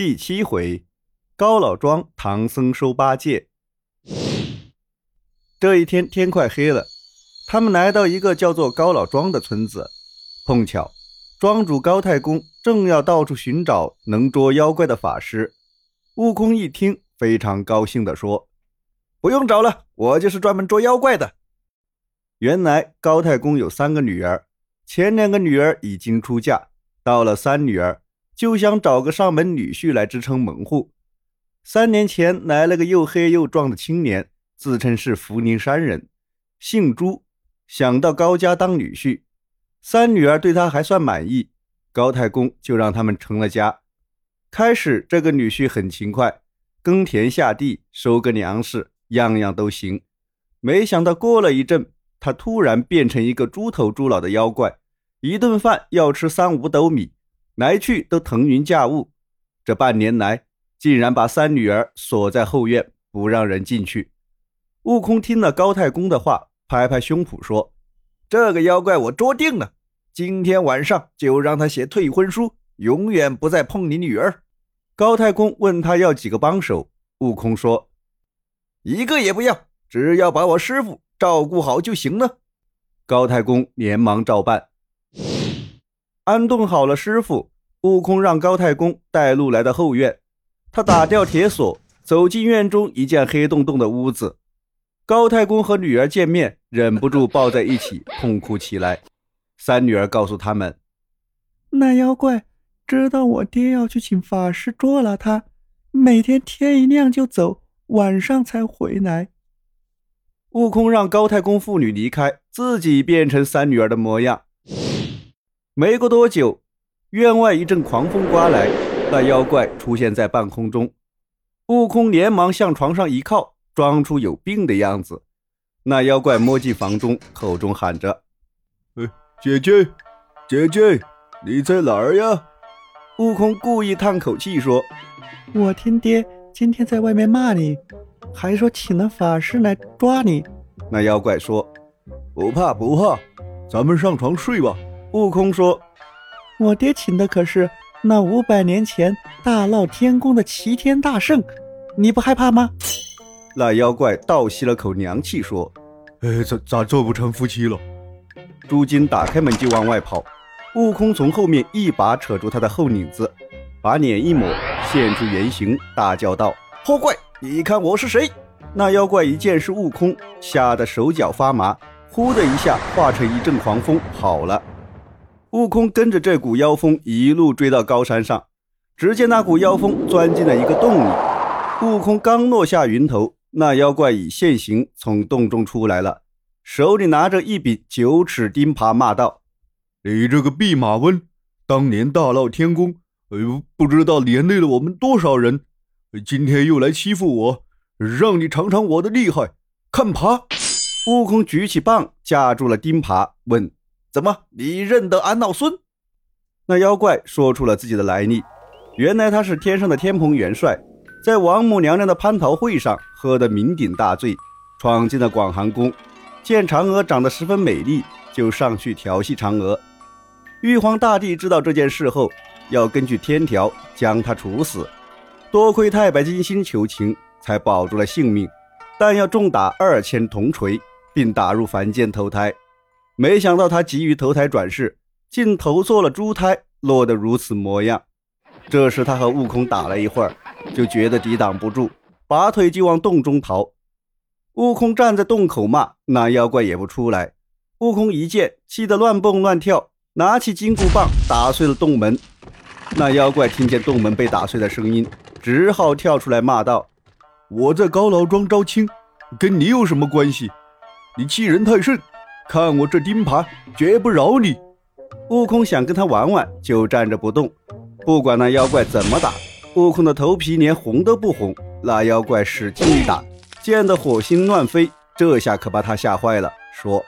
第七回，高老庄唐僧收八戒。这一天天快黑了，他们来到一个叫做高老庄的村子。碰巧，庄主高太公正要到处寻找能捉妖怪的法师。悟空一听，非常高兴地说：“不用找了，我就是专门捉妖怪的。”原来高太公有三个女儿，前两个女儿已经出嫁，到了三女儿。就想找个上门女婿来支撑门户。三年前来了个又黑又壮的青年，自称是福陵山人，姓朱，想到高家当女婿。三女儿对他还算满意，高太公就让他们成了家。开始这个女婿很勤快，耕田下地、收割粮食，样样都行。没想到过了一阵，他突然变成一个猪头猪脑的妖怪，一顿饭要吃三五斗米。来去都腾云驾雾，这半年来竟然把三女儿锁在后院，不让人进去。悟空听了高太公的话，拍拍胸脯说：“这个妖怪我捉定了，今天晚上就让他写退婚书，永远不再碰你女儿。”高太公问他要几个帮手，悟空说：“一个也不要，只要把我师傅照顾好就行了。”高太公连忙照办。安顿好了师傅，悟空让高太公带路来到后院。他打掉铁锁，走进院中一间黑洞洞的屋子。高太公和女儿见面，忍不住抱在一起痛哭起来。三女儿告诉他们：“那妖怪知道我爹要去请法师捉了他，每天天一亮就走，晚上才回来。”悟空让高太公父女离开，自己变成三女儿的模样。没过多久，院外一阵狂风刮来，那妖怪出现在半空中。悟空连忙向床上一靠，装出有病的样子。那妖怪摸进房中，口中喊着：“呃，姐姐，姐姐，你在哪儿呀？”悟空故意叹口气说：“我听爹今天在外面骂你，还说请了法师来抓你。”那妖怪说：“不怕不怕，咱们上床睡吧。”悟空说：“我爹请的可是那五百年前大闹天宫的齐天大圣，你不害怕吗？”那妖怪倒吸了口凉气，说：“哎，咋咋做不成夫妻了？”朱金打开门就往外跑，悟空从后面一把扯住他的后领子，把脸一抹，现出原形，大叫道：“祸怪，你看我是谁？”那妖怪一见是悟空，吓得手脚发麻，呼的一下化成一阵狂风跑了。悟空跟着这股妖风一路追到高山上，只见那股妖风钻进了一个洞里。悟空刚落下云头，那妖怪已现形从洞中出来了，手里拿着一柄九尺钉耙，骂道：“你这个弼马温，当年大闹天宫，哎呦，不知道连累了我们多少人，今天又来欺负我，让你尝尝我的厉害，看耙！”悟空举起棒架住了钉耙，问。怎么，你认得安老孙？那妖怪说出了自己的来历。原来他是天上的天蓬元帅，在王母娘娘的蟠桃会上喝得酩酊大醉，闯进了广寒宫，见嫦娥长得十分美丽，就上去调戏嫦娥。玉皇大帝知道这件事后，要根据天条将他处死。多亏太白金星求情，才保住了性命，但要重打二千铜锤，并打入凡间投胎。没想到他急于投胎转世，竟投错了猪胎，落得如此模样。这时他和悟空打了一会儿，就觉得抵挡不住，拔腿就往洞中逃。悟空站在洞口骂，那妖怪也不出来。悟空一见，气得乱蹦乱跳，拿起金箍棒打碎了洞门。那妖怪听见洞门被打碎的声音，只好跳出来骂道：“我在高老庄招亲，跟你有什么关系？你欺人太甚！”看我这钉耙，绝不饶你！悟空想跟他玩玩，就站着不动，不管那妖怪怎么打。悟空的头皮连红都不红。那妖怪使劲一打，溅得火星乱飞。这下可把他吓坏了，说：“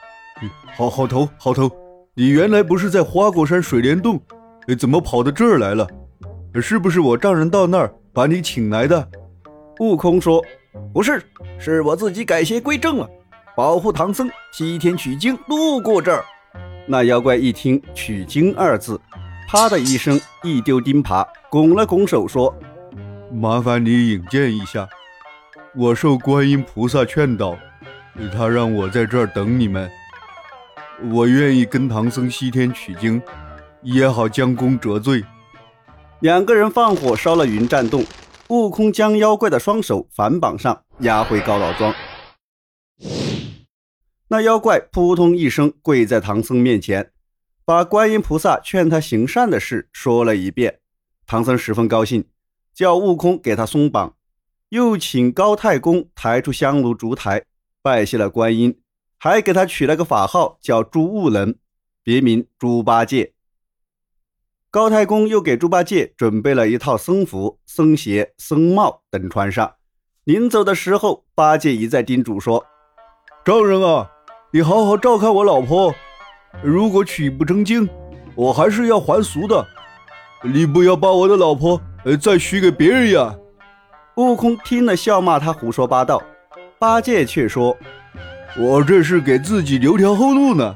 嗯好好头，好头，你原来不是在花果山水帘洞，怎么跑到这儿来了？是不是我丈人到那儿把你请来的？”悟空说：“不是，是我自己改邪归正了。”保护唐僧西天取经路过这儿，那妖怪一听“取经”二字，啪的一声一丢钉耙，拱了拱手说：“麻烦你引荐一下。我受观音菩萨劝导，他让我在这儿等你们。我愿意跟唐僧西天取经，也好将功折罪。”两个人放火烧了云栈洞，悟空将妖怪的双手反绑上，押回高老庄。那妖怪扑通一声跪在唐僧面前，把观音菩萨劝他行善的事说了一遍。唐僧十分高兴，叫悟空给他松绑，又请高太公抬出香炉烛台，拜谢了观音，还给他取了个法号叫猪悟能，别名猪八戒。高太公又给猪八戒准备了一套僧服、僧鞋、僧帽等穿上。临走的时候，八戒一再叮嘱说：“众人啊。”你好好照看我老婆，如果娶不成亲，我还是要还俗的。你不要把我的老婆再许给别人呀！悟空听了笑骂他胡说八道，八戒却说：“我这是给自己留条后路呢。”